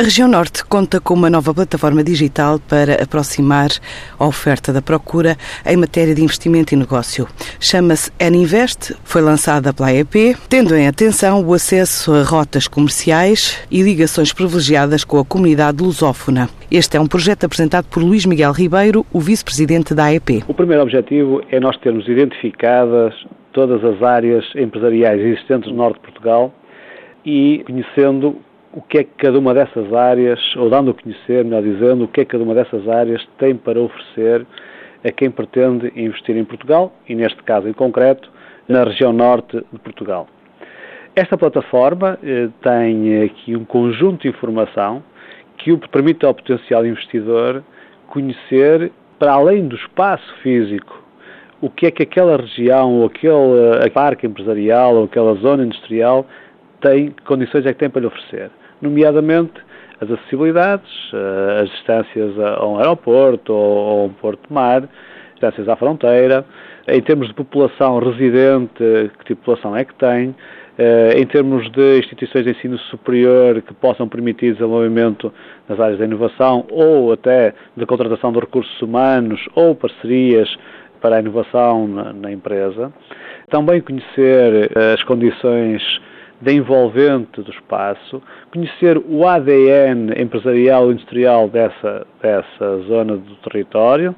A região norte conta com uma nova plataforma digital para aproximar a oferta da procura em matéria de investimento e negócio. Chama-se Aninvest, foi lançada pela AEP, tendo em atenção o acesso a rotas comerciais e ligações privilegiadas com a comunidade lusófona. Este é um projeto apresentado por Luís Miguel Ribeiro, o vice-presidente da AEP. O primeiro objetivo é nós termos identificadas todas as áreas empresariais existentes no norte de Portugal e conhecendo o que é que cada uma dessas áreas, ou dando a conhecer, melhor dizendo, o que é que cada uma dessas áreas tem para oferecer a quem pretende investir em Portugal e, neste caso em concreto, na região norte de Portugal. Esta plataforma eh, tem aqui um conjunto de informação que o permite ao potencial investidor conhecer, para além do espaço físico, o que é que aquela região, ou aquele eh, parque empresarial, ou aquela zona industrial tem, condições é que tem para lhe oferecer nomeadamente as acessibilidades, eh, as distâncias a um aeroporto ou a um porto de mar, distâncias à fronteira, em termos de população residente, que tipo de população é que tem, eh, em termos de instituições de ensino superior que possam permitir desenvolvimento nas áreas da inovação ou até de contratação de recursos humanos ou parcerias para a inovação na, empresa. Também conhecer eh, as condições da envolvente do espaço, conhecer o ADN empresarial e industrial dessa, dessa zona do território,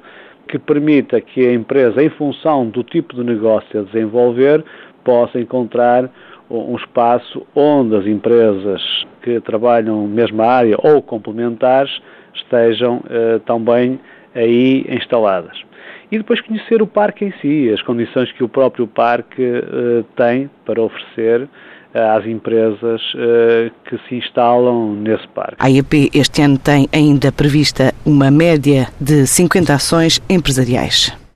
que permita que a empresa, em função do tipo de negócio a desenvolver, possa encontrar um espaço onde as empresas que trabalham na mesma área ou complementares estejam eh, também aí instaladas. E depois conhecer o parque em si, as condições que o próprio parque eh, tem para oferecer às empresas uh, que se instalam nesse parque. A AEP este ano tem ainda prevista uma média de 50 ações empresariais.